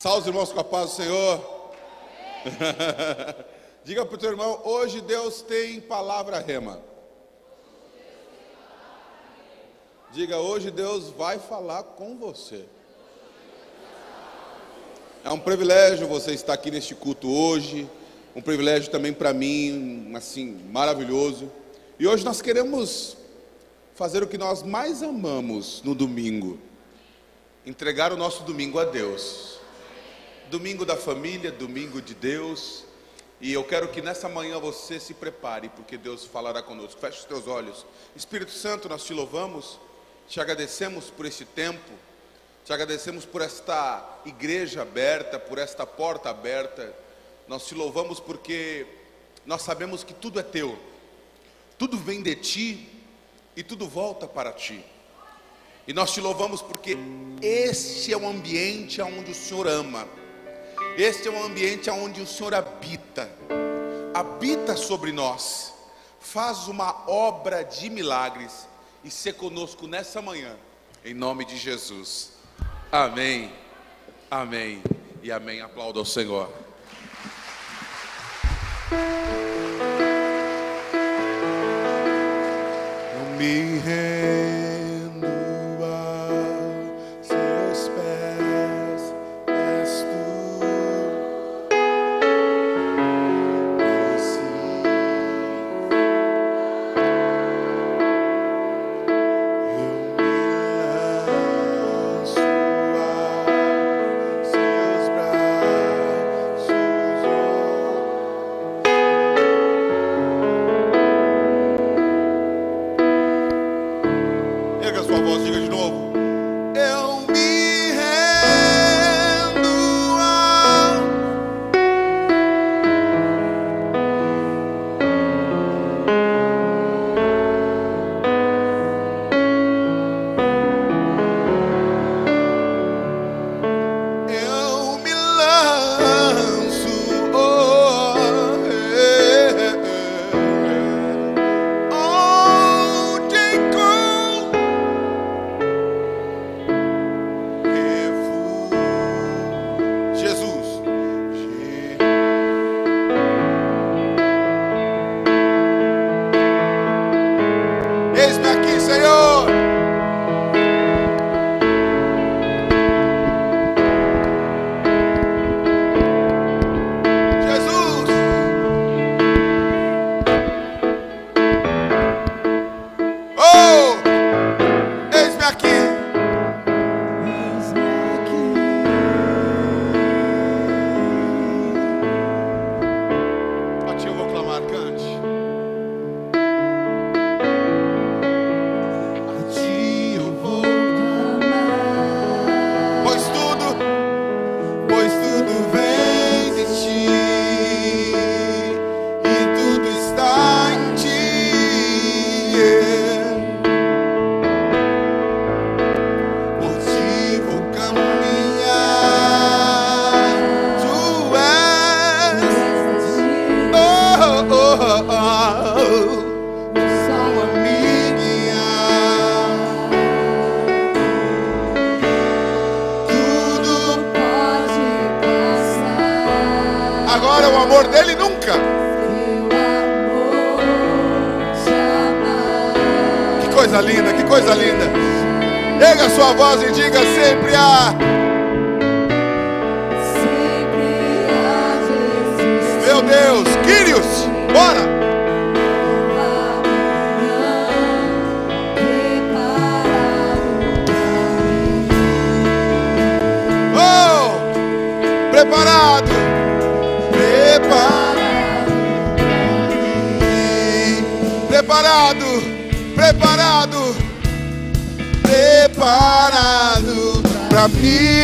Salve os irmãos com a paz do Senhor. Diga para o teu irmão, hoje Deus tem palavra rema. Diga, hoje Deus vai falar com você. É um privilégio você estar aqui neste culto hoje. Um privilégio também para mim, assim, maravilhoso. E hoje nós queremos fazer o que nós mais amamos no domingo. Entregar o nosso domingo a Deus. Domingo da família, domingo de Deus. E eu quero que nessa manhã você se prepare, porque Deus falará conosco. Feche os teus olhos. Espírito Santo, nós te louvamos, te agradecemos por este tempo, te agradecemos por esta igreja aberta, por esta porta aberta. Nós te louvamos porque nós sabemos que tudo é teu, tudo vem de ti e tudo volta para ti. E nós te louvamos porque este é o ambiente onde o Senhor ama. Este é um ambiente onde o Senhor habita, habita sobre nós, faz uma obra de milagres e ser conosco nessa manhã, em nome de Jesus. Amém, amém e amém. Aplauda ao Senhor. Eu me bora. Oh, preparado, preparado, preparado, preparado, preparado para mim.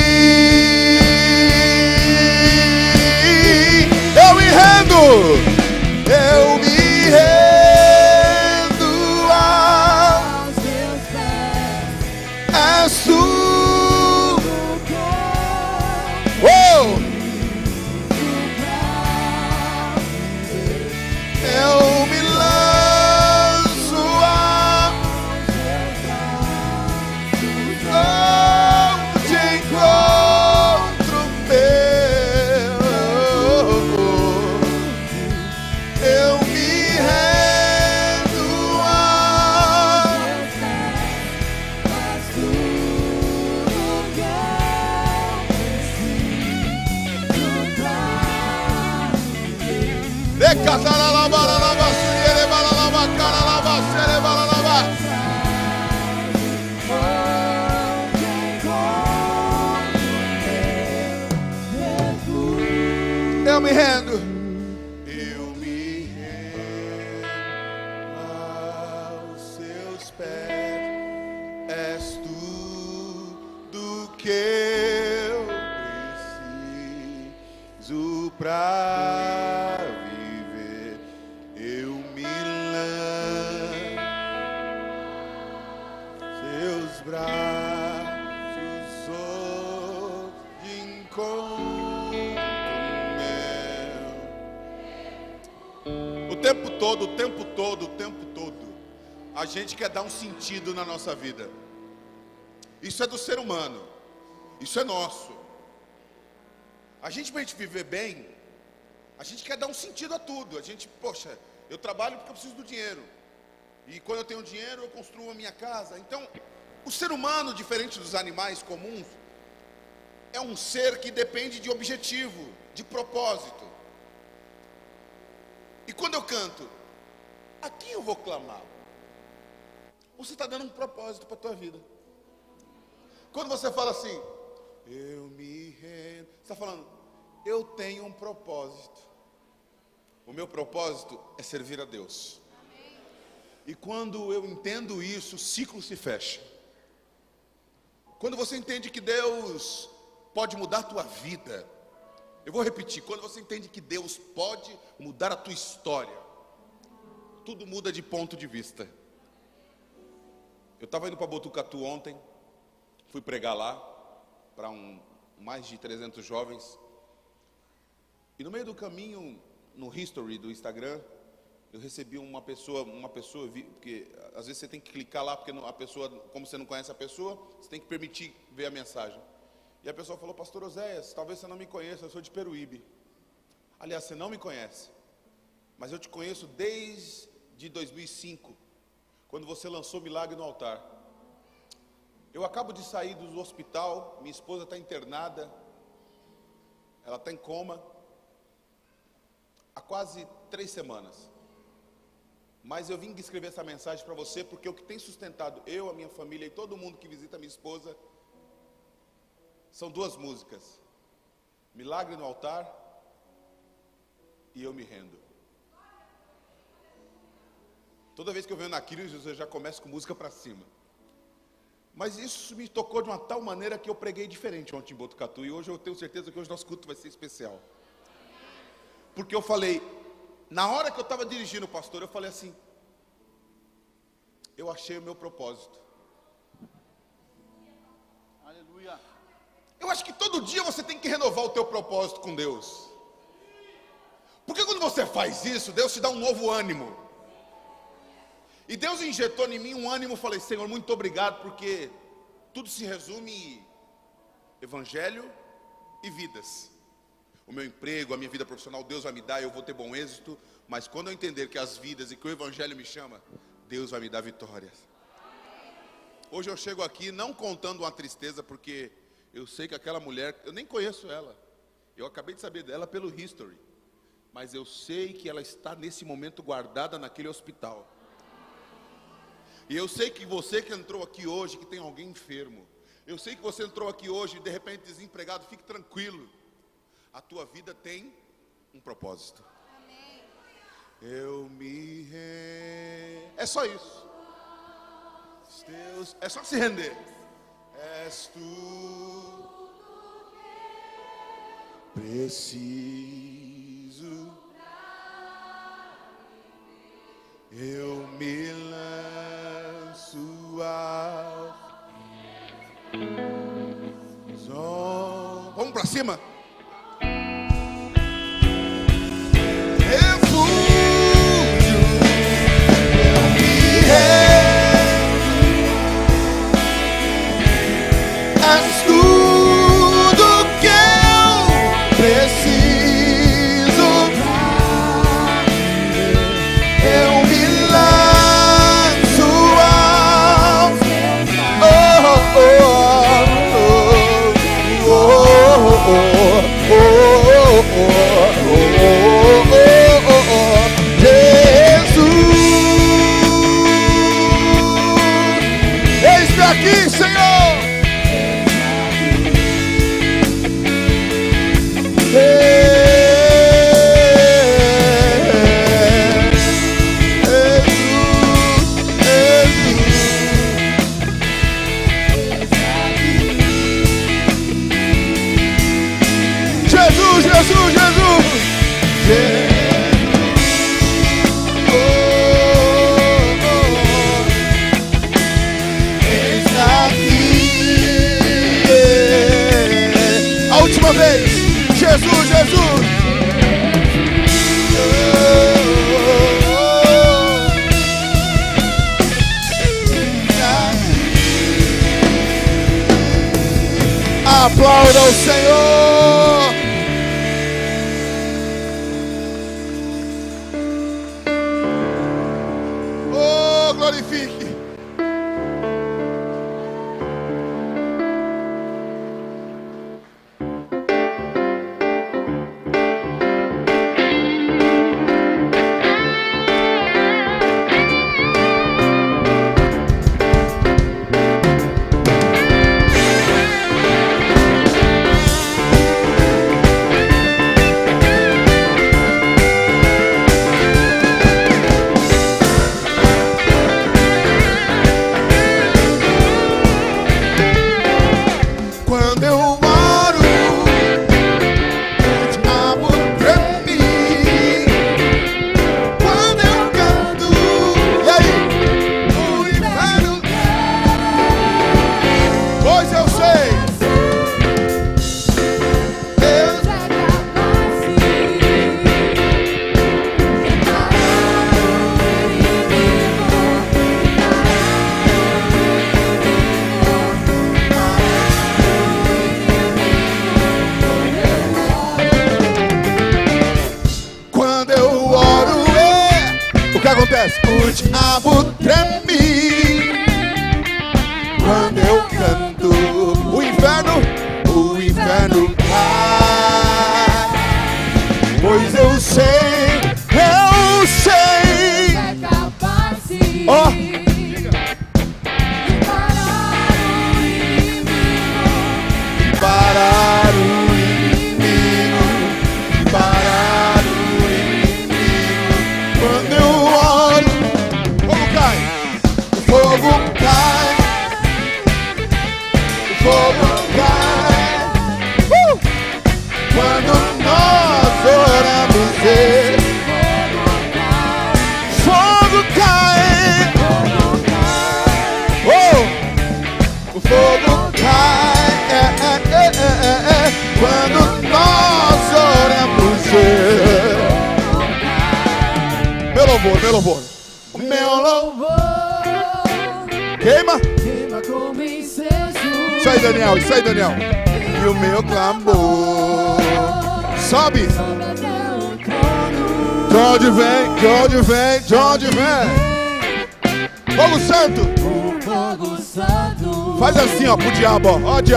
Tempo todo, o tempo todo, o tempo todo, a gente quer dar um sentido na nossa vida. Isso é do ser humano. Isso é nosso. A gente, para a gente viver bem, a gente quer dar um sentido a tudo. A gente, poxa, eu trabalho porque eu preciso do dinheiro. E quando eu tenho dinheiro, eu construo a minha casa. Então, o ser humano, diferente dos animais comuns, é um ser que depende de objetivo, de propósito. E quando eu canto, a quem eu vou clamar? Você está dando um propósito para a tua vida. Quando você fala assim, eu me rendo, você está falando, eu tenho um propósito. O meu propósito é servir a Deus. E quando eu entendo isso, o ciclo se fecha. Quando você entende que Deus pode mudar a tua vida, eu vou repetir, quando você entende que Deus pode mudar a tua história, tudo muda de ponto de vista. Eu estava indo para Botucatu ontem, fui pregar lá para um, mais de 300 jovens. E no meio do caminho, no history do Instagram, eu recebi uma pessoa, uma pessoa, porque às vezes você tem que clicar lá, porque a pessoa, como você não conhece a pessoa, você tem que permitir ver a mensagem. E a pessoa falou, pastor Oséias, talvez você não me conheça, eu sou de Peruíbe. Aliás, você não me conhece, mas eu te conheço desde 2005, quando você lançou Milagre no Altar. Eu acabo de sair do hospital, minha esposa está internada, ela está em coma, há quase três semanas. Mas eu vim escrever essa mensagem para você porque o que tem sustentado eu, a minha família e todo mundo que visita minha esposa são duas músicas: Milagre no Altar e Eu Me Rendo. Toda vez que eu venho na Cris, eu já começo com música para cima. Mas isso me tocou de uma tal maneira que eu preguei diferente ontem em Botucatu. E hoje eu tenho certeza que hoje nosso culto vai ser especial. Porque eu falei, na hora que eu estava dirigindo o pastor, eu falei assim: Eu achei o meu propósito. Aleluia. Eu acho que todo dia você tem que renovar o teu propósito com Deus. Porque quando você faz isso, Deus te dá um novo ânimo. E Deus injetou em mim um ânimo, falei, Senhor, muito obrigado, porque tudo se resume em evangelho e vidas. O meu emprego, a minha vida profissional, Deus vai me dar, eu vou ter bom êxito, mas quando eu entender que as vidas e que o evangelho me chama, Deus vai me dar vitórias. Hoje eu chego aqui não contando uma tristeza, porque eu sei que aquela mulher, eu nem conheço ela. Eu acabei de saber dela pelo history. Mas eu sei que ela está nesse momento guardada naquele hospital. E eu sei que você que entrou aqui hoje, que tem alguém enfermo, eu sei que você entrou aqui hoje de repente desempregado, fique tranquilo. A tua vida tem um propósito. Amém. Eu me rendo. É só isso. Deus, é só se render. És tu preciso. Eu me Vamos para cima? oh, oh.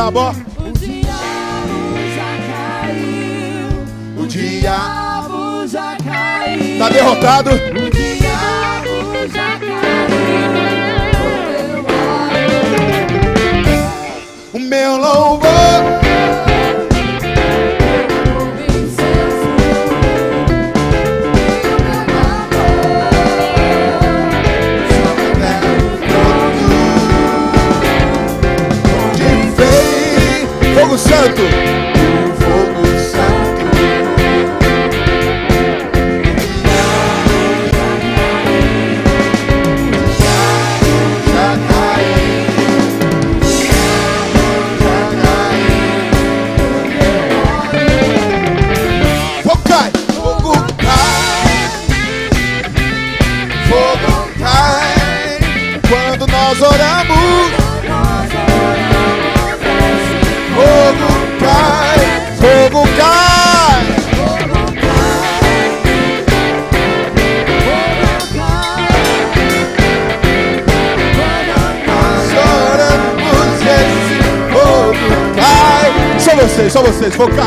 diabo. O diabo já caiu. O diabo já caiu. Tá derrotado. Santo. vocês.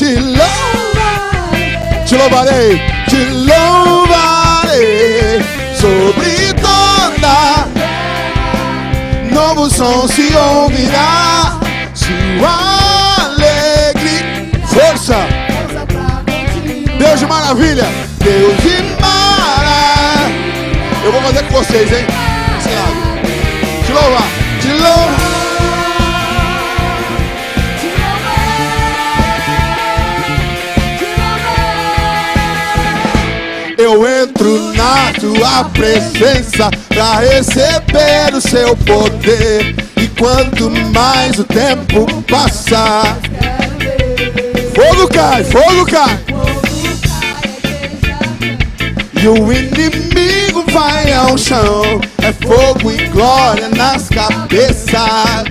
te louvarei, te louvarei, te louvarei sobre toda novo som se ouvirá, sua alegria, força. Deus de maravilha, Deus de maravilha. Eu vou fazer com vocês, hein? Te louvar, te louvar. Tua presença pra receber o seu poder. E quanto mais o tempo passa, fogo cai, fogo cai. E o inimigo vai ao chão. É fogo e glória nas cabeças.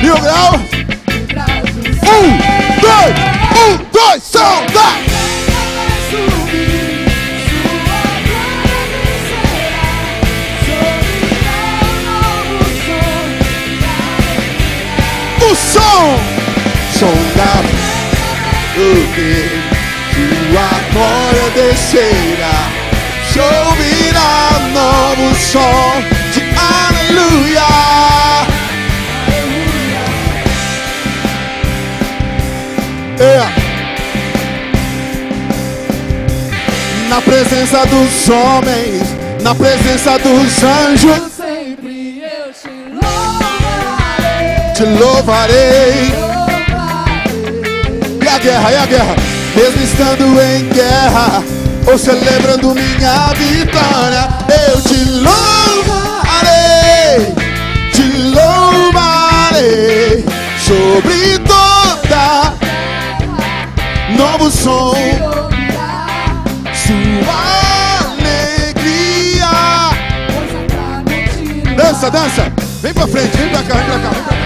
Mil graus. Um, dois, um, dois, são, O som, som da o que sua glória descerá. Se ouvirá novo som de aleluia. É. Na presença dos homens, na presença dos anjos, te louvarei. E a guerra, e a guerra? Mesmo estando em guerra, ou celebrando minha vitória, eu te louvarei, te louvarei sobre toda novo som, sua alegria. Dança, dança, vem pra frente, vem pra cá, vem pra cá, vem pra cá.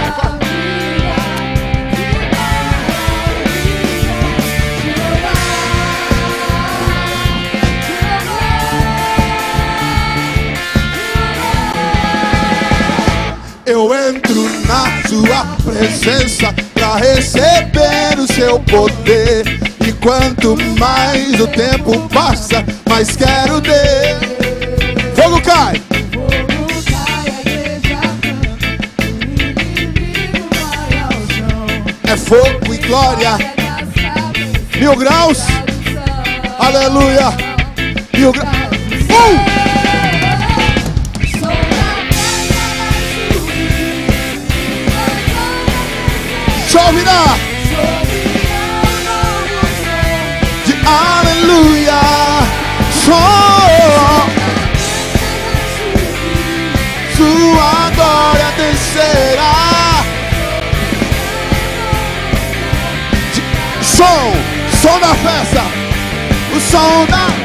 Eu entro na sua presença pra receber o seu poder. E quanto mais o tempo passa, mais quero ter. Fogo cai! É fogo e glória. Mil graus. Aleluia. Mil graus. Um! Choverá de aleluia. Som. Sua glória descerá. De- Som, som da festa. O som da.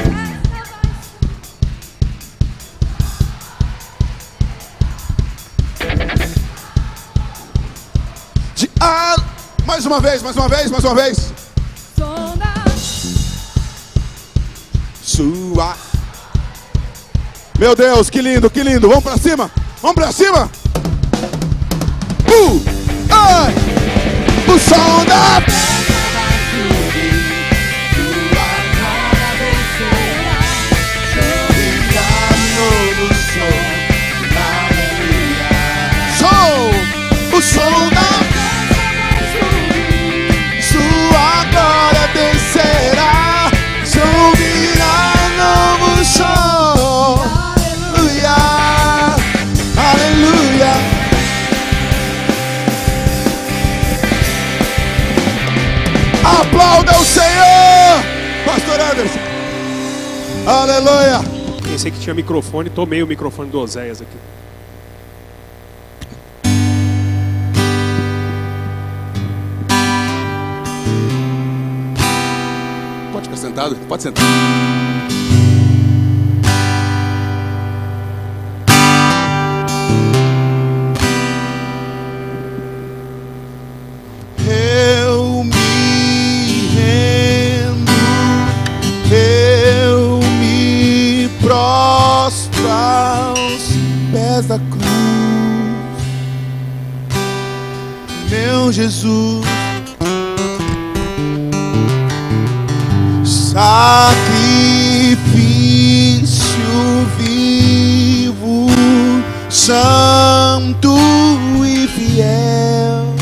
Uma vez, mais uma vez, mais uma vez. Sua. Meu Deus, que lindo, que lindo. Vamos pra cima. Vamos pra cima. Uh, ai. O som da. Aleluia. Pensei que tinha microfone, tomei o microfone do Oséias aqui. Pode ficar sentado? Pode sentar. Pés da cruz, meu Jesus. Sacrifício vivo, santo e fiel,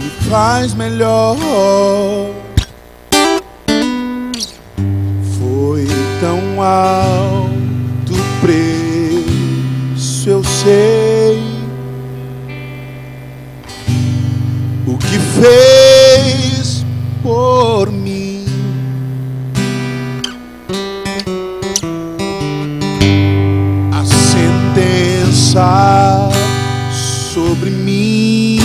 me faz melhor. Foi tão alto preço, eu sei. o que fez por mim. A sentença sobre mim.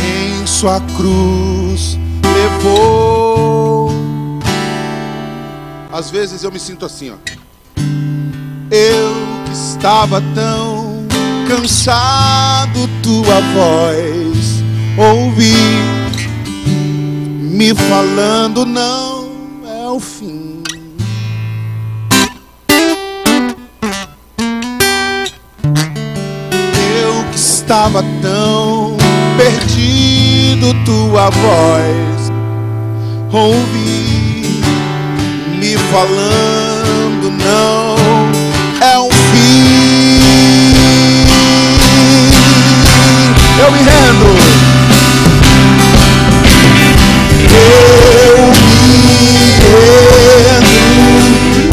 Em sua cruz levou. Às vezes eu me sinto assim, ó. Eu que estava tão cansado, tua voz ouvi me falando não é o fim. Eu que estava tão perdido, tua voz ouvi me falando não é um fim. Eu me rendo. Eu me rendo.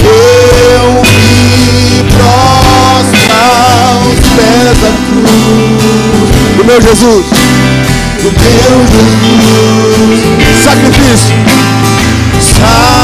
Eu me prostro aos pés da cruz do meu Jesus. Do meu Jesus. Sacrifício. Sacrifício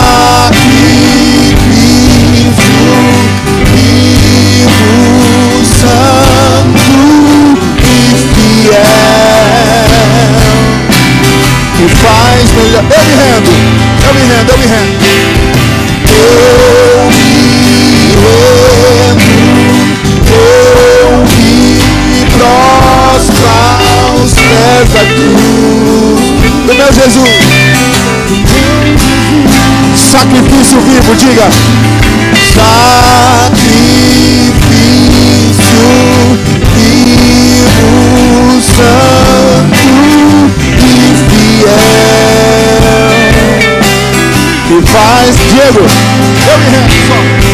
meu Jesus. Sacrifício vivo, diga. Sacrifício vivo, santo e fiel. Me faz, Diego, eu me rendo só.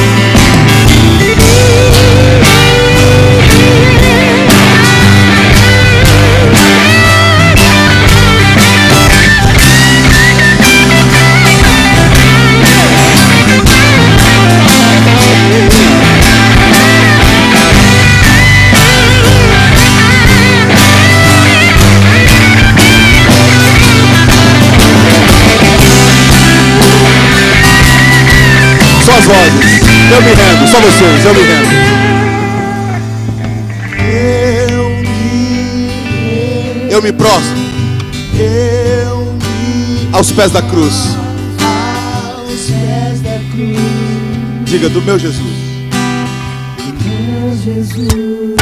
Vozes. Eu me rendo, só vocês, eu me rendo. Eu me, eu me prostro. Aos pés da cruz. Aos pés da cruz. Diga do meu Jesus. Meu Jesus.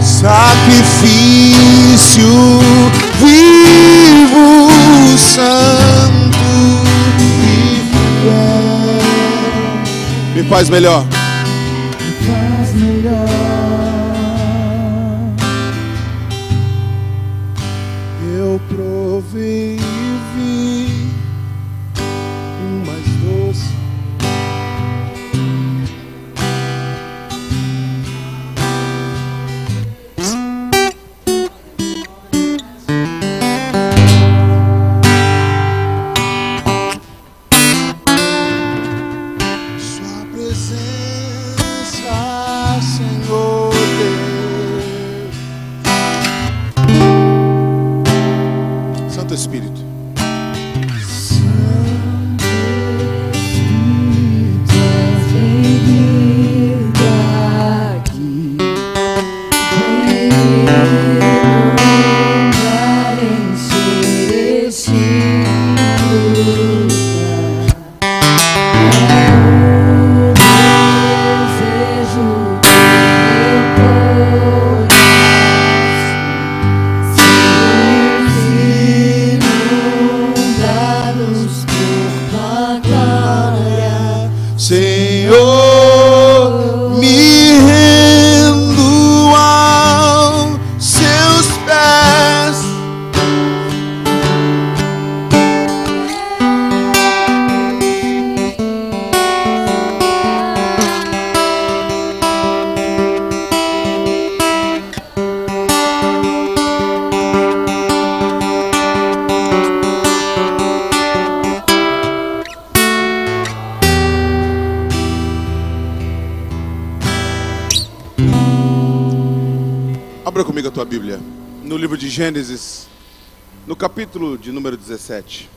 Sacrifício vivo, faz melhor. Gênesis, no capítulo de número 17.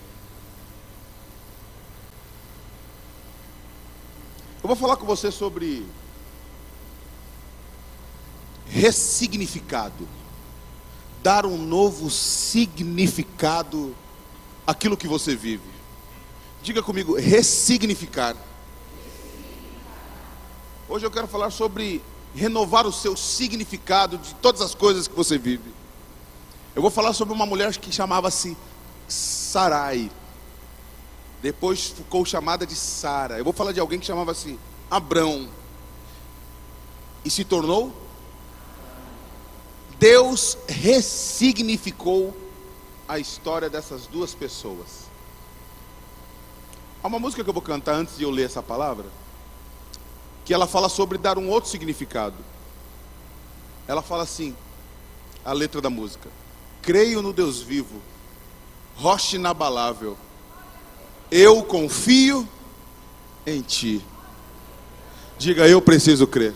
Eu vou falar com você sobre ressignificado. Dar um novo significado àquilo que você vive. Diga comigo, ressignificar. Hoje eu quero falar sobre renovar o seu significado de todas as coisas que você vive. Eu vou falar sobre uma mulher que chamava-se Sarai. Depois ficou chamada de Sara. Eu vou falar de alguém que chamava-se Abrão. E se tornou Deus ressignificou a história dessas duas pessoas. Há uma música que eu vou cantar antes de eu ler essa palavra que ela fala sobre dar um outro significado. Ela fala assim, a letra da música: Creio no Deus vivo, rocha inabalável. Eu confio em ti. Diga, eu preciso crer.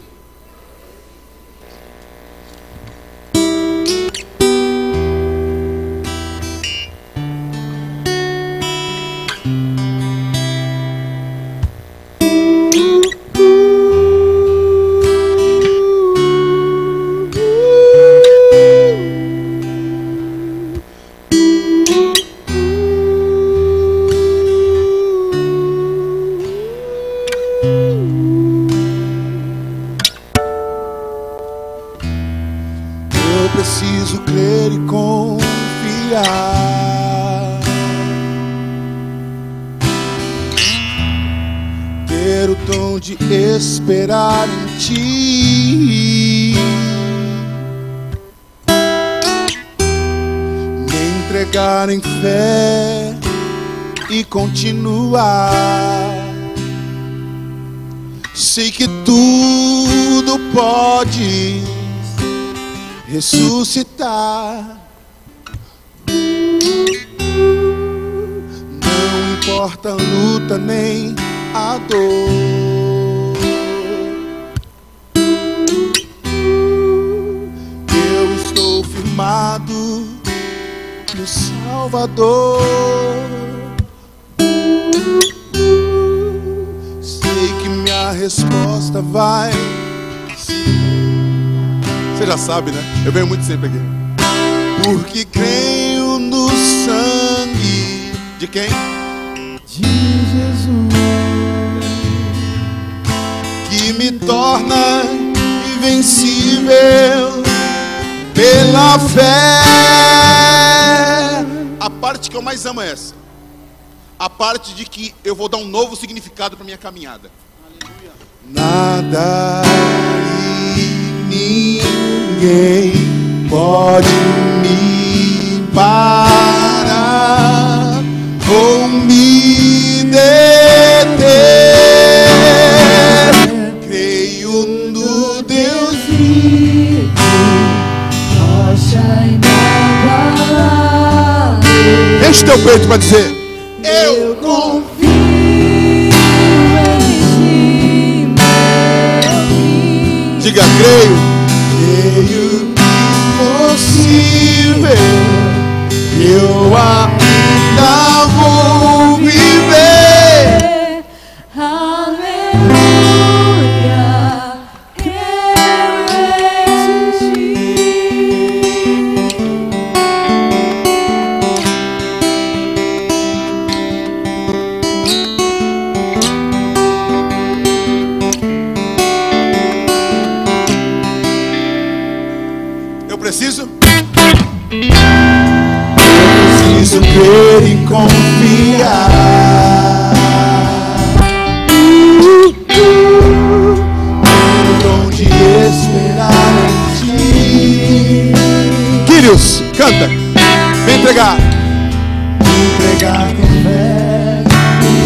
Ressuscitar. Não importa a luta nem a dor. Eu estou firmado no Salvador. Sei que minha resposta vai você já sabe, né? Eu venho muito sempre aqui. Porque creio no sangue de quem? De Jesus. Que me torna invencível pela fé. A parte que eu mais amo é essa. A parte de que eu vou dar um novo significado para minha caminhada. Nada e ninguém pode me parar ou me deter. Creio no Deus Vivo, rocha inabalável. Enche teu peito para dizer: Eu confio. Em ti, meu. Diga. Creio impossível. Eu Canta. Vem entregar. Entregar com fé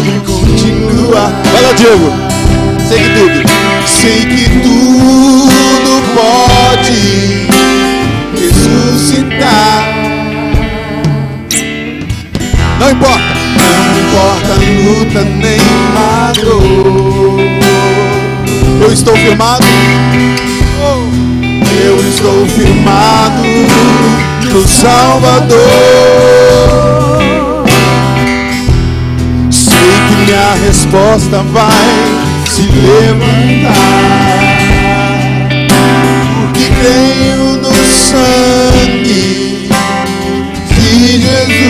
e Continua. Vai lá, Diego. Sei que tudo. Sei que tudo pode ressuscitar. Não importa. Não importa luta nem dor. Eu estou firmado. Eu estou firmado Salvador. Sei que minha resposta vai se levantar. Porque creio no sangue de Jesus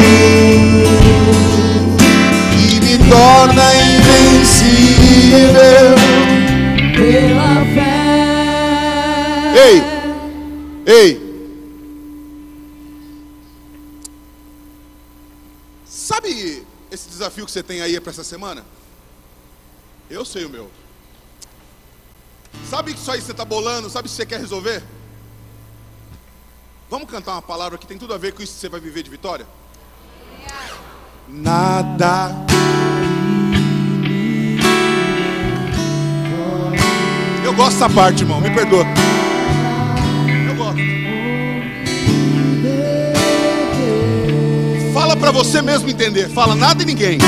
que me torna invencível. pela fé. Ei. Sabe esse desafio que você tem aí para essa semana? Eu sei o meu. Sabe que isso aí você está bolando? Sabe o que você quer resolver? Vamos cantar uma palavra que tem tudo a ver com isso que você vai viver de vitória? Nada. Eu gosto dessa parte, irmão. Me perdoa. Para você mesmo entender. Fala nada e ninguém.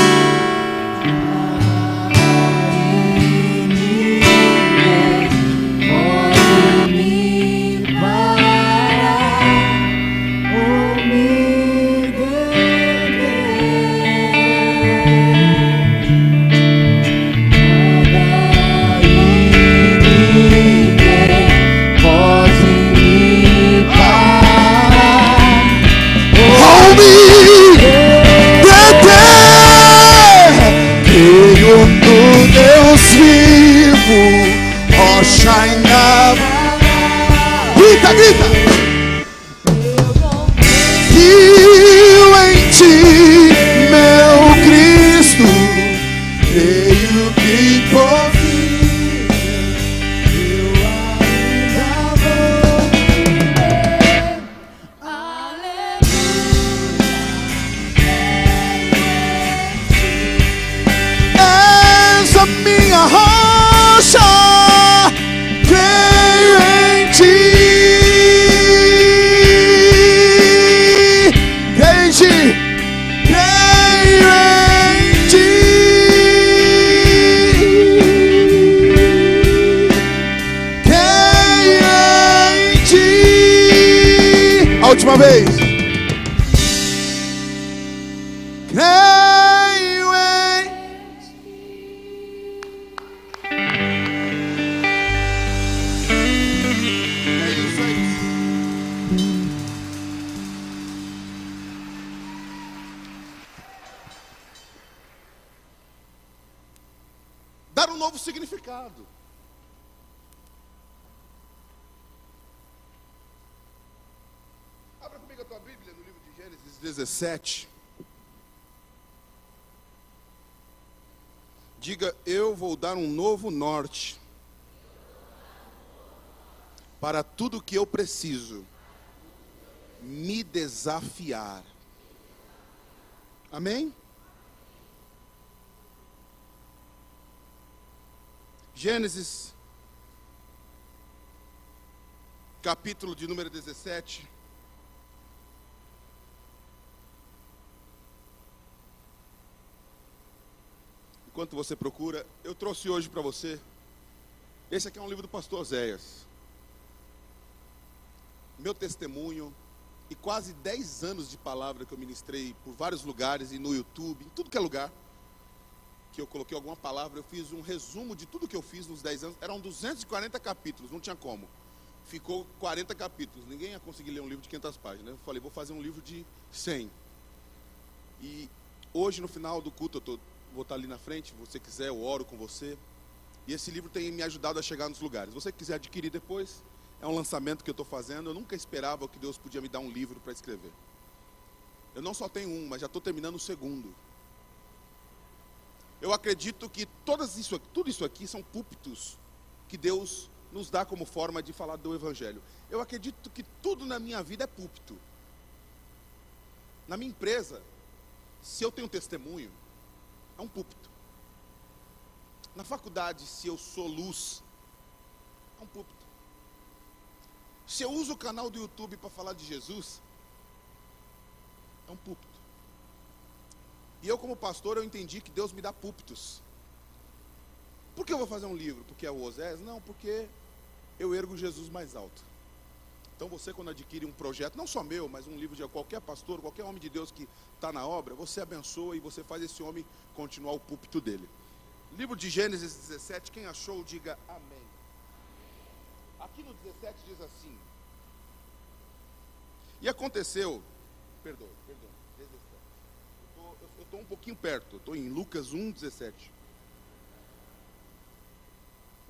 Dar um novo norte para tudo que eu preciso me desafiar. Amém? Gênesis, capítulo de número 17. Enquanto você procura, eu trouxe hoje para você. Esse aqui é um livro do pastor Zéias. Meu testemunho e quase 10 anos de palavra que eu ministrei por vários lugares e no YouTube, em tudo que é lugar, que eu coloquei alguma palavra, eu fiz um resumo de tudo que eu fiz nos 10 anos. Eram 240 capítulos, não tinha como. Ficou 40 capítulos. Ninguém ia conseguir ler um livro de 500 páginas. Eu falei, vou fazer um livro de 100. E hoje, no final do culto, eu tô, vou estar ali na frente. Se você quiser, eu oro com você. E esse livro tem me ajudado a chegar nos lugares. Você quiser adquirir depois, é um lançamento que eu estou fazendo. Eu nunca esperava que Deus podia me dar um livro para escrever. Eu não só tenho um, mas já estou terminando o segundo. Eu acredito que todas isso, tudo isso aqui são púlpitos que Deus nos dá como forma de falar do Evangelho. Eu acredito que tudo na minha vida é púlpito. Na minha empresa, se eu tenho testemunho, é um púlpito. Na faculdade, se eu sou luz, é um púlpito. Se eu uso o canal do YouTube para falar de Jesus, é um púlpito. E eu, como pastor, eu entendi que Deus me dá púlpitos. Por que eu vou fazer um livro? Porque é o Osés? Não, porque eu ergo Jesus mais alto. Então você, quando adquire um projeto, não só meu, mas um livro de qualquer pastor, qualquer homem de Deus que está na obra, você abençoa e você faz esse homem continuar o púlpito dele. Livro de Gênesis 17, quem achou, diga amém. Aqui no 17 diz assim: E aconteceu, perdoe, perdoe, 17. Eu estou um pouquinho perto, estou em Lucas 1, 17. Estou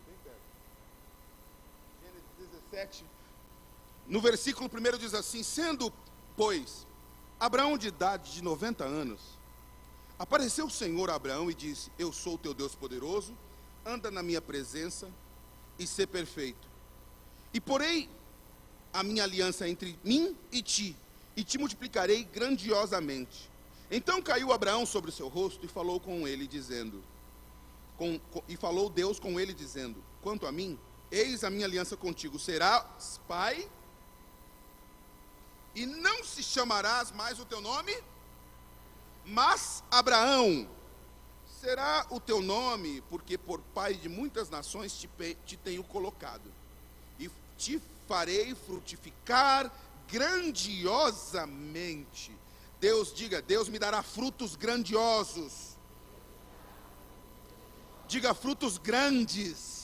bem perto. Gênesis 17, no versículo 1 diz assim: Sendo, pois, Abraão de idade de 90 anos, apareceu o Senhor a Abraão e disse: Eu sou o teu Deus poderoso, anda na minha presença e ser perfeito. E porei a minha aliança entre mim e ti, e te multiplicarei grandiosamente. Então caiu Abraão sobre o seu rosto e falou com ele, dizendo: com, com, E falou Deus com ele, dizendo: Quanto a mim, eis a minha aliança contigo, serás pai, e não se chamarás mais o teu nome, mas Abraão será o teu nome, porque por pai de muitas nações te, te tenho colocado e te farei frutificar grandiosamente. Deus diga, Deus me dará frutos grandiosos. Diga frutos grandes.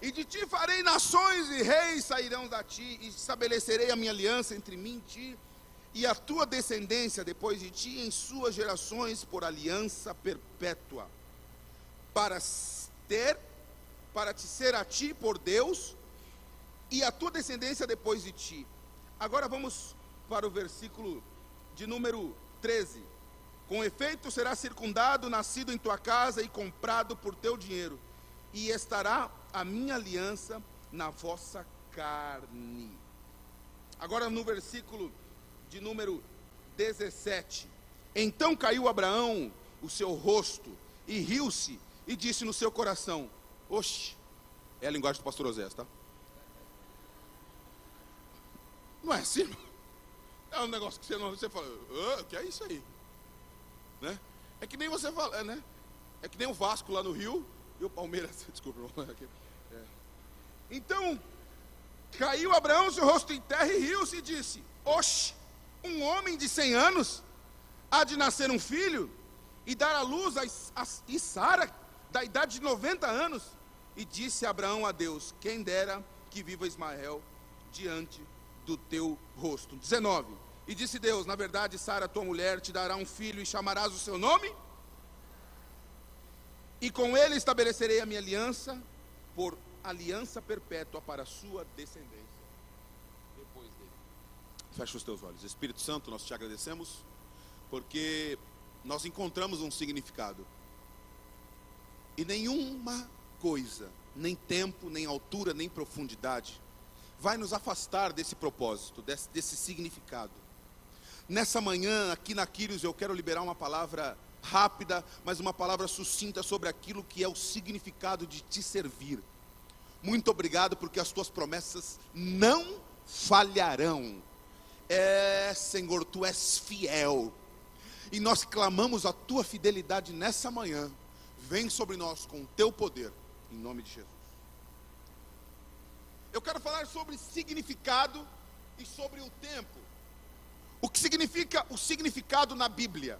E de ti farei nações e reis sairão da ti, e estabelecerei a minha aliança entre mim e ti, e a tua descendência depois de ti em suas gerações por aliança perpétua, para ter, para te ser a ti por Deus, e a tua descendência depois de ti. Agora vamos para o versículo de número 13. Com efeito será circundado, nascido em tua casa e comprado por teu dinheiro, e estará a minha aliança na vossa carne. Agora no versículo de número 17. Então caiu Abraão o seu rosto e riu-se e disse no seu coração: Oxe, é a linguagem do pastor Osés, tá? Não é assim? É um negócio que você não você fala, ah, que é isso aí? Né? É que nem você fala, é, né? É que nem o Vasco lá no Rio e o Palmeiras, desculpa, é. Então, caiu Abraão seu rosto em terra e riu-se e disse: Oxe, um homem de cem anos há de nascer um filho e dar à luz a, a, e Sara, da idade de 90 anos. E disse Abraão a Deus: Quem dera que viva Ismael diante do teu rosto. 19. E disse Deus: Na verdade, Sara, tua mulher, te dará um filho e chamarás o seu nome? E com ele estabelecerei a minha aliança por aliança perpétua para a sua descendência. Depois dele. Fecha os teus olhos. Espírito Santo, nós te agradecemos porque nós encontramos um significado. E nenhuma coisa, nem tempo, nem altura, nem profundidade, vai nos afastar desse propósito, desse, desse significado. Nessa manhã, aqui na Quírios, eu quero liberar uma palavra rápida, mas uma palavra sucinta sobre aquilo que é o significado de te servir. Muito obrigado, porque as tuas promessas não falharão. É, Senhor, tu és fiel. E nós clamamos a tua fidelidade nessa manhã. Vem sobre nós com o teu poder, em nome de Jesus. Eu quero falar sobre significado e sobre o tempo. O que significa o significado na Bíblia?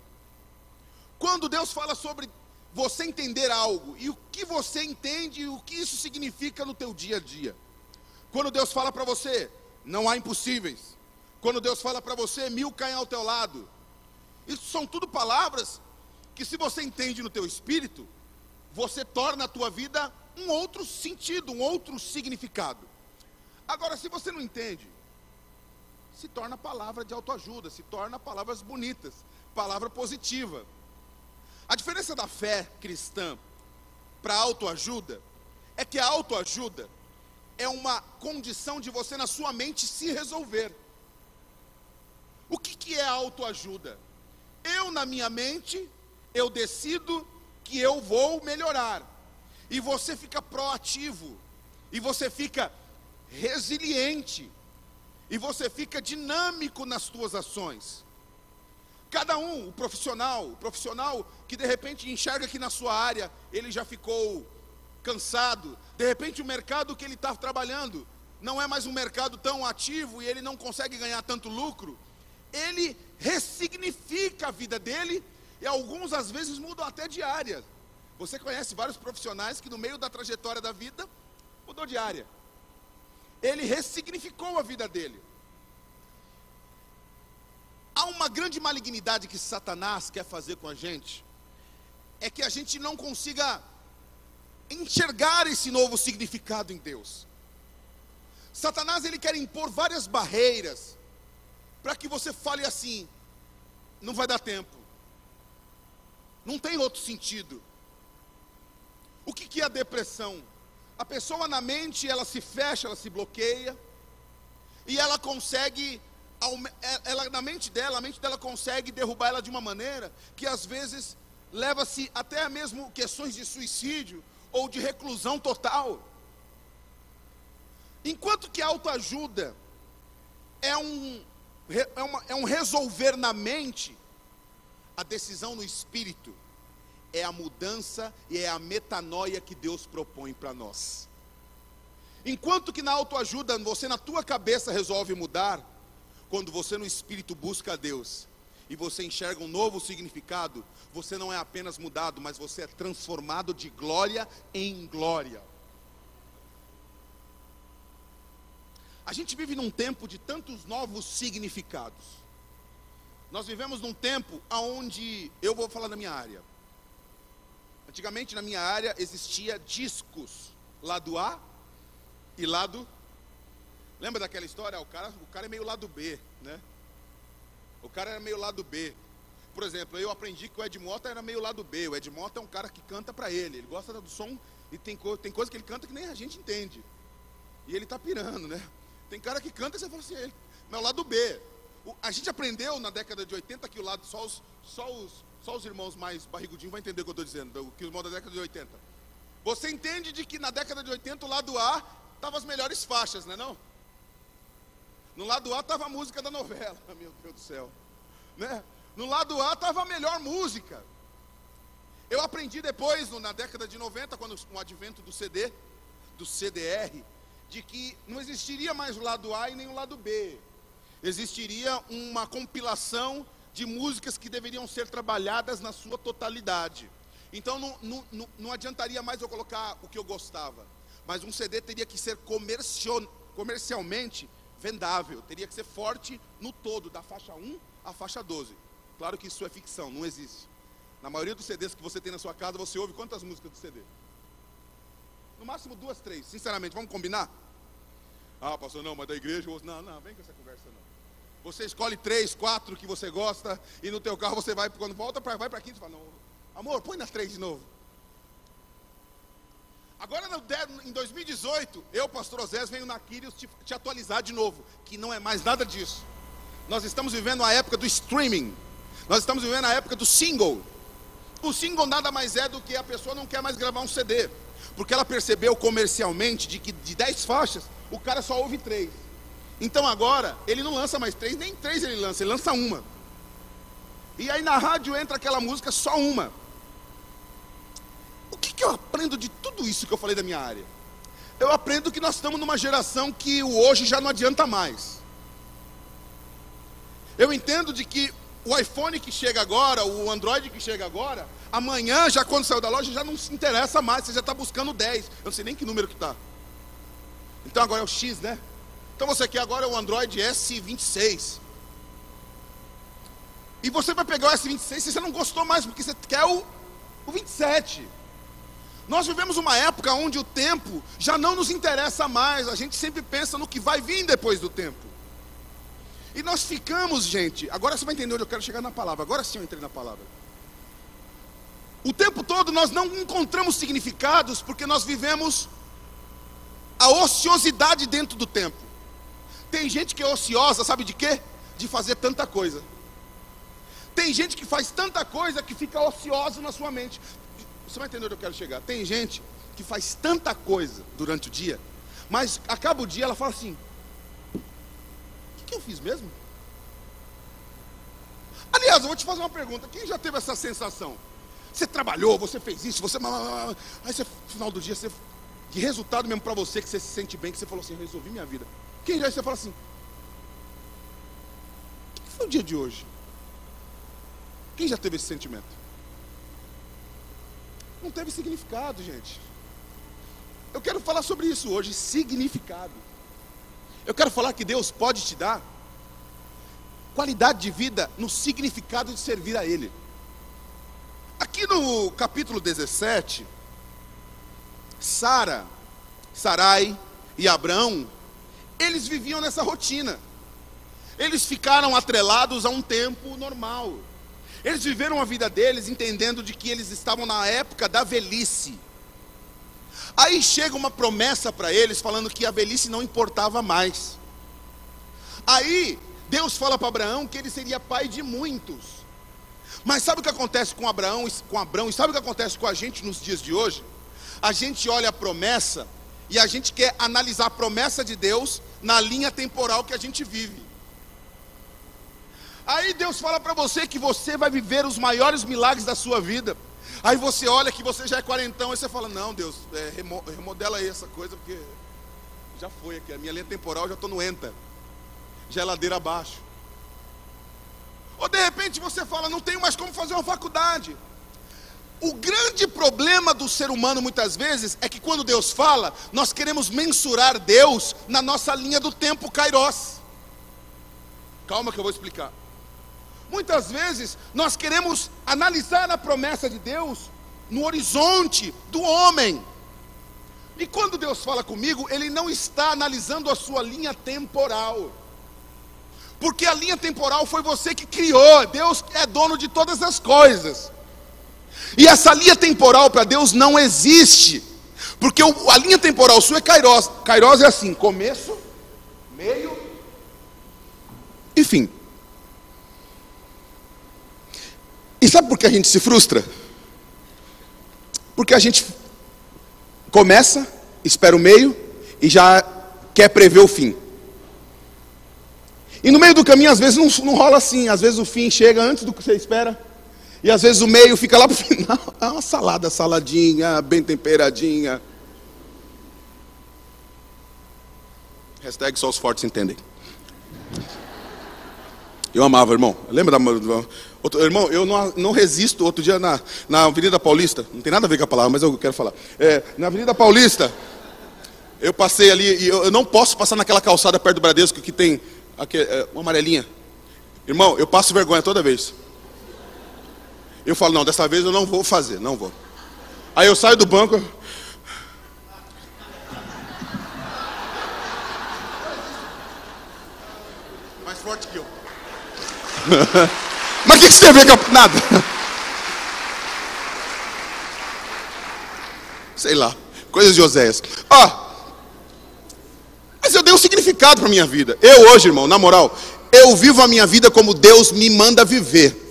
Quando Deus fala sobre você entender algo e o que você entende e o que isso significa no teu dia a dia. Quando Deus fala para você, não há impossíveis. Quando Deus fala para você, mil caem ao teu lado. Isso são tudo palavras que se você entende no teu espírito, você torna a tua vida um outro sentido, um outro significado. Agora, se você não entende, se torna palavra de autoajuda, se torna palavras bonitas, palavra positiva. A diferença da fé cristã para a autoajuda é que a autoajuda é uma condição de você na sua mente se resolver. O que, que é autoajuda? Eu, na minha mente, eu decido que eu vou melhorar. E você fica proativo. E você fica resiliente. E você fica dinâmico nas suas ações. Cada um, o profissional, o profissional que de repente enxerga que na sua área ele já ficou cansado, de repente o mercado que ele está trabalhando não é mais um mercado tão ativo e ele não consegue ganhar tanto lucro, ele ressignifica a vida dele e alguns às vezes mudam até de área. Você conhece vários profissionais que no meio da trajetória da vida mudou de área. Ele ressignificou a vida dele. Há uma grande malignidade que Satanás quer fazer com a gente, é que a gente não consiga enxergar esse novo significado em Deus. Satanás ele quer impor várias barreiras para que você fale assim: não vai dar tempo, não tem outro sentido. O que, que é a depressão? A pessoa na mente ela se fecha, ela se bloqueia e ela consegue ela na mente dela, a mente dela consegue derrubar ela de uma maneira que às vezes leva-se até mesmo questões de suicídio ou de reclusão total. Enquanto que a autoajuda é um, é, uma, é um resolver na mente, a decisão no espírito é a mudança e é a metanoia que Deus propõe para nós. Enquanto que na autoajuda você na tua cabeça resolve mudar, quando você no espírito busca a Deus e você enxerga um novo significado, você não é apenas mudado, mas você é transformado de glória em glória. A gente vive num tempo de tantos novos significados. Nós vivemos num tempo onde, eu vou falar da minha área. Antigamente na minha área existia discos, lado A e lado Lembra daquela história? O cara, o cara é meio lado B, né? O cara era meio lado B. Por exemplo, eu aprendi que o Ed Mota era meio lado B. O Ed Mota é um cara que canta para ele. Ele gosta do som e tem, tem coisa que ele canta que nem a gente entende. E ele tá pirando, né? Tem cara que canta e você fala assim, ele, mas é o lado B. O, a gente aprendeu na década de 80 que o lado, só os, só os, só os irmãos mais barrigudinhos vão entender o que eu estou dizendo, que os irmãos da década de 80. Você entende de que na década de 80 o lado A tava as melhores faixas, né não? No lado A estava a música da novela, meu Deus do céu. Né? No lado A estava a melhor música. Eu aprendi depois, na década de 90, quando, com o advento do CD, do CDR, de que não existiria mais o lado A e nem o lado B. Existiria uma compilação de músicas que deveriam ser trabalhadas na sua totalidade. Então não, não, não, não adiantaria mais eu colocar o que eu gostava. Mas um CD teria que ser comercialmente vendável, teria que ser forte no todo, da faixa 1 à faixa 12. Claro que isso é ficção, não existe. Na maioria dos CDs que você tem na sua casa, você ouve quantas músicas do CD? No máximo duas, três. Sinceramente, vamos combinar? Ah, pastor, não, mas da igreja, não, não, vem com essa conversa não. Você escolhe três, quatro que você gosta, e no teu carro você vai, quando volta, pra, vai para quinta, você fala, não, amor, põe nas três de novo. Agora, em 2018, eu, pastor Osés, venho na Quírios te, te atualizar de novo, que não é mais nada disso. Nós estamos vivendo a época do streaming, nós estamos vivendo a época do single. O single nada mais é do que a pessoa não quer mais gravar um CD, porque ela percebeu comercialmente de que de 10 faixas, o cara só ouve três. Então agora, ele não lança mais três, nem três ele lança, ele lança uma. E aí na rádio entra aquela música, só uma. O que, que eu aprendo de tudo isso que eu falei da minha área? Eu aprendo que nós estamos numa geração que o hoje já não adianta mais. Eu entendo de que o iPhone que chega agora, o Android que chega agora, amanhã, já quando saiu da loja, já não se interessa mais, você já está buscando 10. Eu não sei nem que número que está. Então agora é o X, né? Então você quer agora o Android S26. E você vai pegar o S26 se você não gostou mais, porque você quer o, o 27. Nós vivemos uma época onde o tempo já não nos interessa mais, a gente sempre pensa no que vai vir depois do tempo. E nós ficamos, gente, agora você vai entender onde eu quero chegar na palavra, agora sim eu entrei na palavra. O tempo todo nós não encontramos significados porque nós vivemos a ociosidade dentro do tempo. Tem gente que é ociosa, sabe de quê? de fazer tanta coisa. Tem gente que faz tanta coisa que fica ociosa na sua mente. Você vai entender onde eu quero chegar. Tem gente que faz tanta coisa durante o dia, mas acaba o dia ela fala assim: O que, que eu fiz mesmo? Aliás, eu vou te fazer uma pergunta: quem já teve essa sensação? Você trabalhou, você fez isso, você. Aí você, no final do dia, você. De resultado mesmo para você, que você se sente bem, que você falou assim: resolvi minha vida. Quem já você fala assim: O que foi o dia de hoje? Quem já teve esse sentimento? Não teve significado, gente. Eu quero falar sobre isso hoje, significado. Eu quero falar que Deus pode te dar qualidade de vida no significado de servir a Ele. Aqui no capítulo 17, Sara, Sarai e Abraão, eles viviam nessa rotina. Eles ficaram atrelados a um tempo normal. Eles viveram a vida deles entendendo de que eles estavam na época da velhice. Aí chega uma promessa para eles falando que a velhice não importava mais. Aí Deus fala para Abraão que ele seria pai de muitos. Mas sabe o que acontece com Abraão, com Abraão, e sabe o que acontece com a gente nos dias de hoje? A gente olha a promessa e a gente quer analisar a promessa de Deus na linha temporal que a gente vive. Aí Deus fala para você que você vai viver os maiores milagres da sua vida. Aí você olha que você já é quarentão, e você fala, não Deus, é, remodela aí essa coisa, porque já foi aqui, a minha linha temporal já estou no enta. Geladeira abaixo. Ou de repente você fala, não tenho mais como fazer uma faculdade. O grande problema do ser humano muitas vezes é que quando Deus fala, nós queremos mensurar Deus na nossa linha do tempo Kairos. Calma que eu vou explicar. Muitas vezes nós queremos analisar a promessa de Deus no horizonte do homem. E quando Deus fala comigo, Ele não está analisando a sua linha temporal. Porque a linha temporal foi você que criou, Deus é dono de todas as coisas. E essa linha temporal para Deus não existe. Porque a linha temporal sua é Kairos. Kairos é assim: começo, meio e fim. E sabe por que a gente se frustra? Porque a gente começa, espera o meio e já quer prever o fim. E no meio do caminho, às vezes, não, não rola assim. Às vezes o fim chega antes do que você espera. E às vezes o meio fica lá para o final. É uma salada, saladinha, bem temperadinha. Hashtag só os fortes entendem. Eu amava, irmão. Lembra da. Outro, irmão, eu não, não, resisto. Outro dia na, na Avenida Paulista, não tem nada a ver com a palavra, mas eu quero falar. É, na Avenida Paulista, eu passei ali, e eu, eu, não posso passar naquela calçada perto do Bradesco que tem aqui, é, uma amarelinha. Irmão, eu passo vergonha toda vez. Eu falo, não, dessa vez eu não vou fazer, não vou. Aí eu saio do banco. Mais forte que eu. Mas o que, que você tem nada? Sei lá, coisas de Oséias. Ó, mas eu dei um significado para minha vida. Eu hoje, irmão, na moral, eu vivo a minha vida como Deus me manda viver.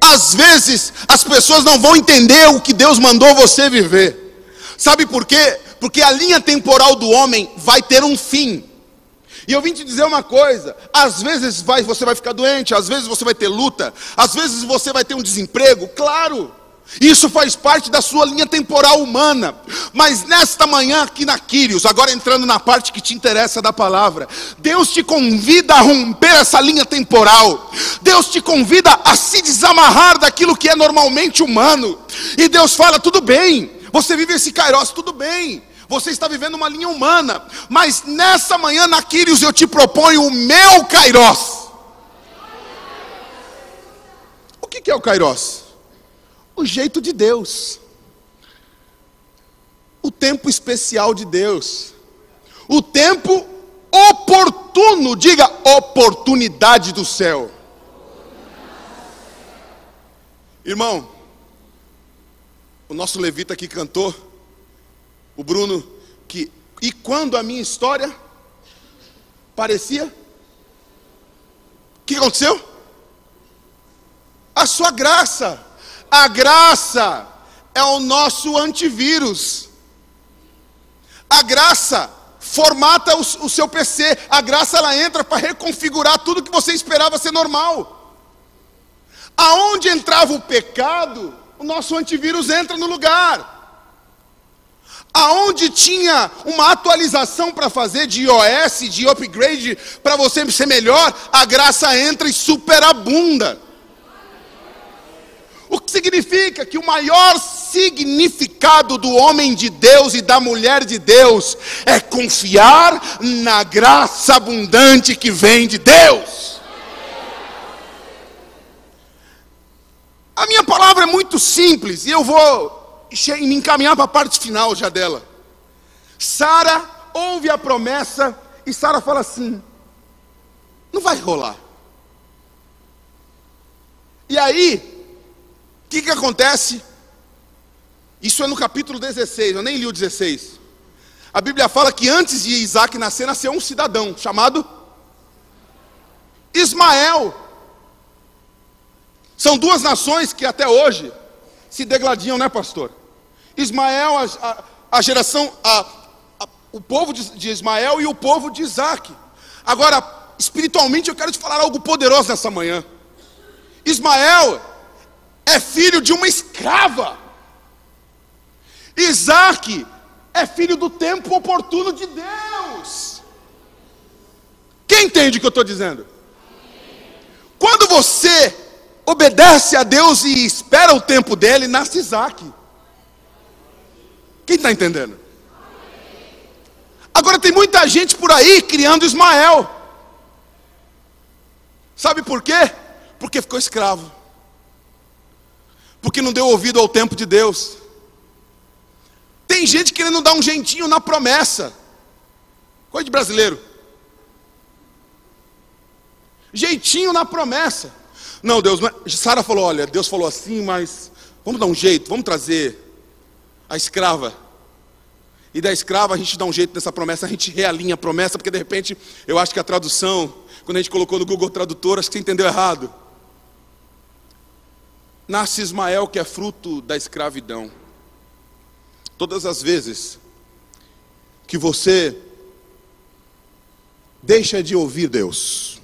Às vezes as pessoas não vão entender o que Deus mandou você viver. Sabe por quê? Porque a linha temporal do homem vai ter um fim. E eu vim te dizer uma coisa: às vezes vai, você vai ficar doente, às vezes você vai ter luta, às vezes você vai ter um desemprego, claro. Isso faz parte da sua linha temporal humana. Mas nesta manhã aqui na Quírios, agora entrando na parte que te interessa da palavra, Deus te convida a romper essa linha temporal. Deus te convida a se desamarrar daquilo que é normalmente humano. E Deus fala: tudo bem, você vive esse kairos, tudo bem. Você está vivendo uma linha humana, mas nessa manhã na Quírios eu te proponho o meu Kairos. O que é o Kairos? O jeito de Deus, o tempo especial de Deus, o tempo oportuno, diga oportunidade do céu. Irmão, o nosso levita que cantou, o Bruno, que e quando a minha história parecia que aconteceu? A sua graça. A graça é o nosso antivírus. A graça formata o, o seu PC. A graça ela entra para reconfigurar tudo que você esperava ser normal. Aonde entrava o pecado, o nosso antivírus entra no lugar. Aonde tinha uma atualização para fazer de iOS, de upgrade, para você ser melhor, a graça entra e superabunda. O que significa que o maior significado do homem de Deus e da mulher de Deus é confiar na graça abundante que vem de Deus. A minha palavra é muito simples e eu vou me encaminhar para a parte final já dela. Sara ouve a promessa e Sara fala assim: não vai rolar. E aí, o que, que acontece? Isso é no capítulo 16, eu nem li o 16. A Bíblia fala que antes de Isaac nascer, nasceu um cidadão chamado Ismael. São duas nações que até hoje se degladiam, né, pastor? Ismael, a, a, a geração, a, o povo de, de Ismael e o povo de Isaac. Agora, espiritualmente, eu quero te falar algo poderoso nessa manhã. Ismael é filho de uma escrava. Isaac é filho do tempo oportuno de Deus. Quem entende o que eu estou dizendo? Quando você obedece a Deus e espera o tempo dele, nasce Isaac. Quem está entendendo? Agora tem muita gente por aí criando Ismael. Sabe por quê? Porque ficou escravo porque não deu ouvido ao tempo de Deus. Tem gente querendo dar um jeitinho na promessa, coisa de brasileiro. Jeitinho na promessa. Não, Deus, Sara falou: olha, Deus falou assim, mas vamos dar um jeito, vamos trazer a escrava. E da escrava a gente dá um jeito nessa promessa, a gente realinha a promessa, porque de repente eu acho que a tradução, quando a gente colocou no Google Tradutor, acho que você entendeu errado nasce Ismael, que é fruto da escravidão. Todas as vezes que você deixa de ouvir Deus,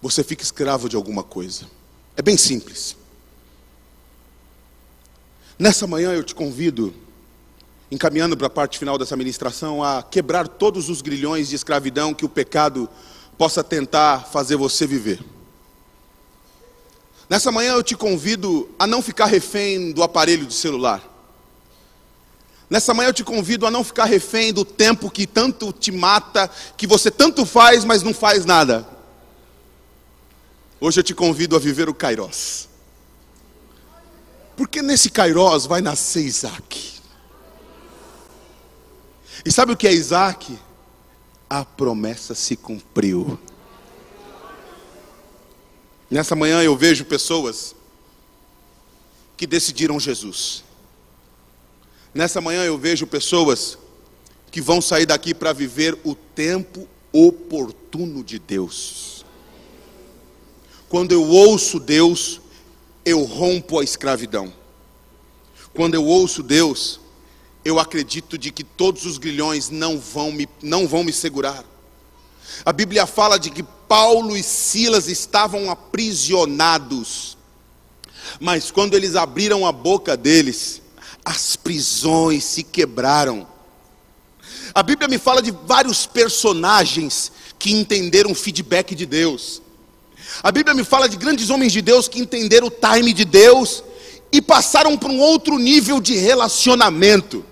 você fica escravo de alguma coisa. É bem simples. Nessa manhã eu te convido, encaminhando para a parte final dessa ministração, a quebrar todos os grilhões de escravidão que o pecado possa tentar fazer você viver. Nessa manhã eu te convido a não ficar refém do aparelho de celular. Nessa manhã eu te convido a não ficar refém do tempo que tanto te mata, que você tanto faz, mas não faz nada. Hoje eu te convido a viver o Kairós. Porque nesse Kairós vai nascer Isaac. E sabe o que é Isaac? A promessa se cumpriu. Nessa manhã eu vejo pessoas que decidiram Jesus. Nessa manhã eu vejo pessoas que vão sair daqui para viver o tempo oportuno de Deus. Quando eu ouço Deus, eu rompo a escravidão. Quando eu ouço Deus, eu acredito de que todos os grilhões não vão me, não vão me segurar. A Bíblia fala de que Paulo e Silas estavam aprisionados, mas quando eles abriram a boca deles, as prisões se quebraram. A Bíblia me fala de vários personagens que entenderam o feedback de Deus. A Bíblia me fala de grandes homens de Deus que entenderam o time de Deus e passaram para um outro nível de relacionamento.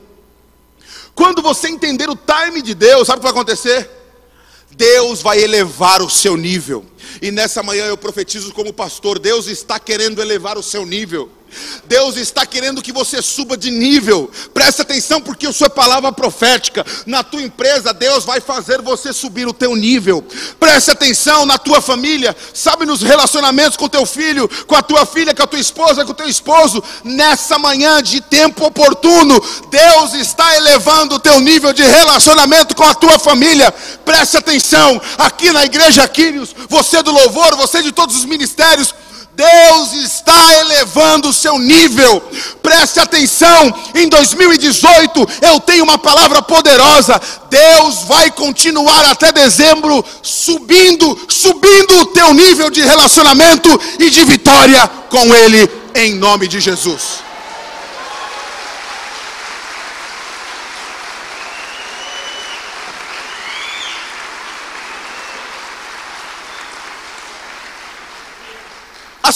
Quando você entender o time de Deus, sabe o que vai acontecer? Deus vai elevar o seu nível. E nessa manhã eu profetizo como pastor: Deus está querendo elevar o seu nível. Deus está querendo que você suba de nível. Presta atenção porque a sua palavra profética na tua empresa, Deus vai fazer você subir o teu nível. Presta atenção na tua família, sabe nos relacionamentos com teu filho, com a tua filha, com a tua esposa, com o teu esposo. Nessa manhã de tempo oportuno, Deus está elevando o teu nível de relacionamento com a tua família. Preste atenção, aqui na igreja Quírios, você do louvor, você de todos os ministérios, Deus está elevando o seu nível. Preste atenção, em 2018 eu tenho uma palavra poderosa. Deus vai continuar até dezembro subindo, subindo o teu nível de relacionamento e de vitória com ele em nome de Jesus.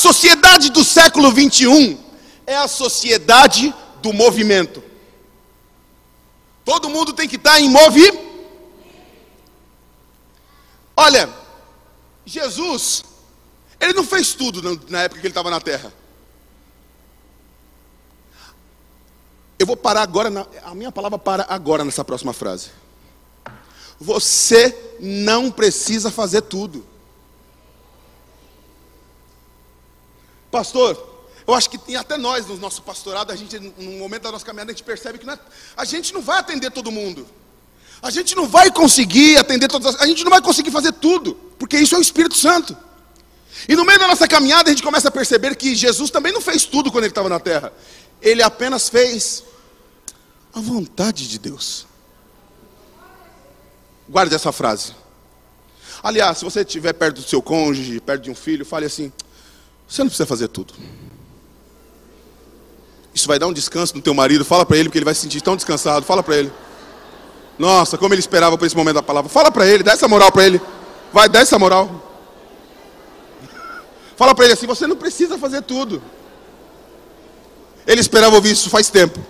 Sociedade do século 21 é a sociedade do movimento. Todo mundo tem que estar em movimento. Olha, Jesus, ele não fez tudo na- na época que ele estava na terra. Eu vou parar agora, na- a minha palavra para agora nessa próxima frase. Você não precisa fazer tudo. Pastor, eu acho que tem até nós no nosso pastorado, a gente, no momento da nossa caminhada, a gente percebe que é- a gente não vai atender todo mundo. A gente não vai conseguir atender todas as, a gente não vai conseguir fazer tudo, porque isso é o Espírito Santo. E no meio da nossa caminhada a gente começa a perceber que Jesus também não fez tudo quando ele estava na terra. Ele apenas fez a vontade de Deus. Guarde essa frase. Aliás, se você estiver perto do seu cônjuge, perto de um filho, fale assim: você não precisa fazer tudo. Isso vai dar um descanso no teu marido. Fala para ele, porque ele vai se sentir tão descansado. Fala para ele. Nossa, como ele esperava por esse momento da palavra. Fala para ele, dá essa moral para ele. Vai, dá essa moral. Fala para ele assim: você não precisa fazer tudo. Ele esperava ouvir isso faz tempo.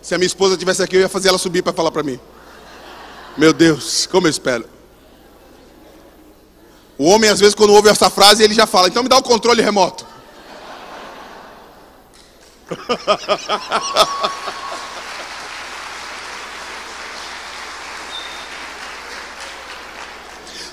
Se a minha esposa tivesse aqui, eu ia fazer ela subir para falar para mim. Meu Deus, como eu espero. O homem, às vezes, quando ouve essa frase, ele já fala: então me dá o controle remoto.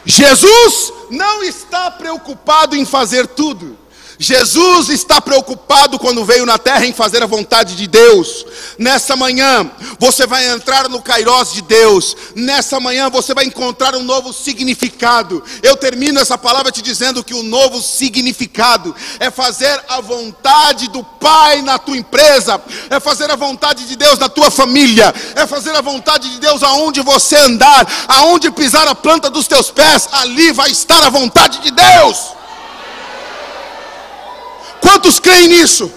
Jesus não está preocupado em fazer tudo. Jesus está preocupado quando veio na terra em fazer a vontade de Deus. Nessa manhã, você vai entrar no Kairós de Deus. Nessa manhã, você vai encontrar um novo significado. Eu termino essa palavra te dizendo que o novo significado é fazer a vontade do Pai na tua empresa, é fazer a vontade de Deus na tua família, é fazer a vontade de Deus aonde você andar, aonde pisar a planta dos teus pés, ali vai estar a vontade de Deus. Quantos creem nisso?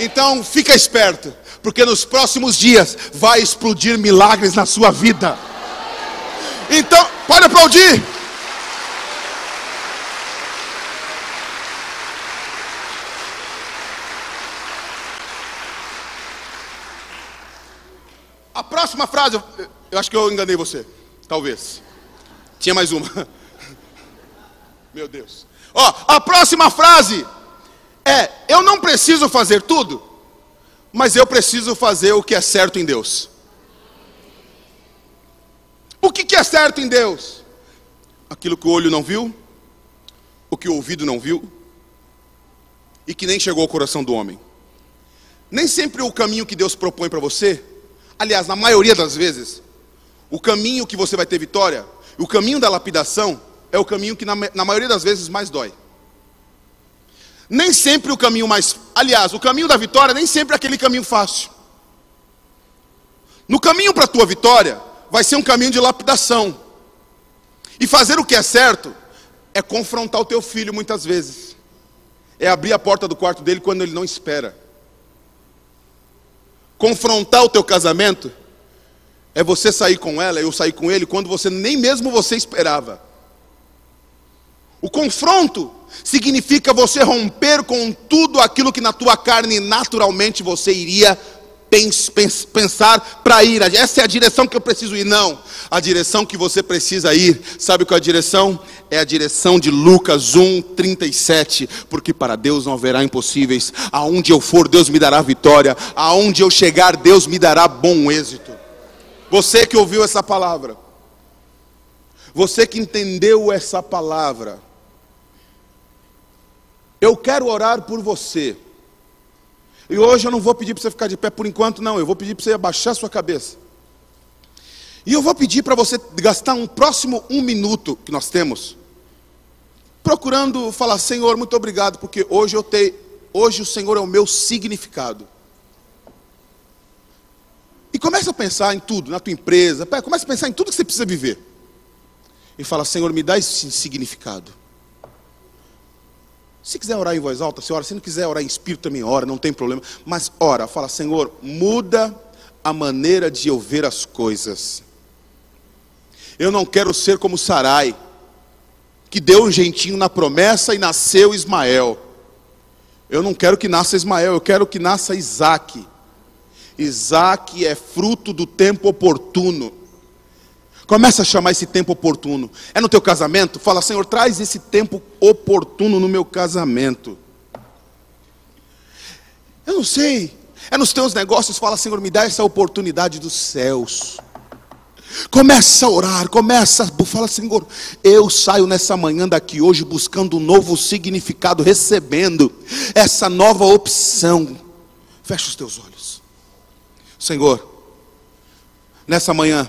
Então fica esperto, porque nos próximos dias vai explodir milagres na sua vida. Então, pode aplaudir. A próxima frase, eu- acho que eu enganei você, talvez. Tinha mais uma. Meu Deus. Ó, a próxima frase é: eu não preciso fazer tudo, mas eu preciso fazer o que é certo em Deus. O que, que é certo em Deus? Aquilo que o olho não viu, o que o ouvido não viu, e que nem chegou ao coração do homem. Nem sempre o caminho que Deus propõe para você, aliás, na maioria das vezes, o caminho que você vai ter vitória, o caminho da lapidação, é o caminho que na, na maioria das vezes mais dói. Nem sempre o caminho mais. Aliás, o caminho da vitória nem sempre é aquele caminho fácil. No caminho para a tua vitória, vai ser um caminho de lapidação. E fazer o que é certo é confrontar o teu filho muitas vezes. É abrir a porta do quarto dele quando ele não espera. Confrontar o teu casamento é você sair com ela, eu sair com ele, quando você nem mesmo você esperava. O confronto significa você romper com tudo aquilo que na tua carne naturalmente você iria pens- pens- pensar para ir. Essa é a direção que eu preciso ir. Não. A direção que você precisa ir, sabe qual é a direção? É a direção de Lucas 1, 37. Porque para Deus não haverá impossíveis. Aonde eu for, Deus me dará vitória. Aonde eu chegar, Deus me dará bom êxito. Você que ouviu essa palavra, você que entendeu essa palavra, eu quero orar por você. E hoje eu não vou pedir para você ficar de pé por enquanto, não. Eu vou pedir para você abaixar sua cabeça. E eu vou pedir para você gastar um próximo um minuto que nós temos, procurando falar, Senhor, muito obrigado, porque hoje eu tenho, hoje o Senhor é o meu significado. E começa a pensar em tudo, na tua empresa, começa a pensar em tudo que você precisa viver. E fala, Senhor, me dá esse significado. Se quiser orar em voz alta, você ora. Se não quiser orar em espírito, também ora, não tem problema. Mas ora, fala, Senhor, muda a maneira de eu ver as coisas. Eu não quero ser como Sarai, que deu um jeitinho na promessa e nasceu Ismael. Eu não quero que nasça Ismael, eu quero que nasça Isaac. Isaac é fruto do tempo oportuno. Começa a chamar esse tempo oportuno. É no teu casamento? Fala, Senhor, traz esse tempo oportuno no meu casamento. Eu não sei. É nos teus negócios, fala, Senhor, me dá essa oportunidade dos céus. Começa a orar, começa, a- fala, Senhor, eu saio nessa manhã daqui hoje buscando um novo significado, recebendo essa nova opção. Fecha os teus olhos. Senhor, nessa manhã,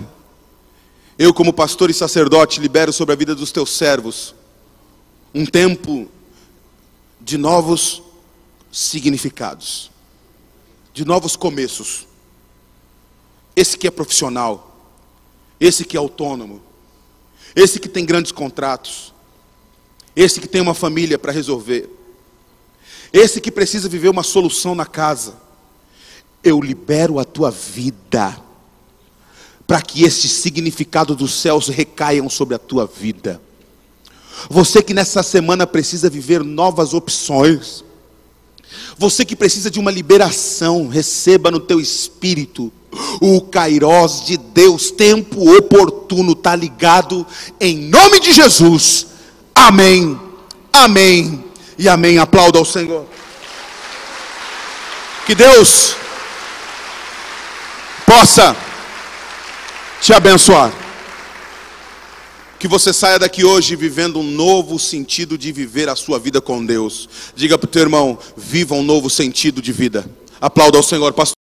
eu, como pastor e sacerdote, libero sobre a vida dos teus servos um tempo de novos significados, de novos começos. Esse que é profissional, esse que é autônomo, esse que tem grandes contratos, esse que tem uma família para resolver, esse que precisa viver uma solução na casa. Eu libero a tua vida para que esse significado dos céus recaiam sobre a tua vida. Você que nessa semana precisa viver novas opções. Você que precisa de uma liberação, receba no teu espírito o kairós de Deus, tempo oportuno, está ligado em nome de Jesus. Amém, amém e amém. Aplauda ao Senhor. Que Deus possa te abençoar. Que você saia daqui hoje vivendo um novo sentido de viver a sua vida com Deus. Diga para o teu irmão: viva um novo sentido de vida. Aplauda ao Senhor, pastor.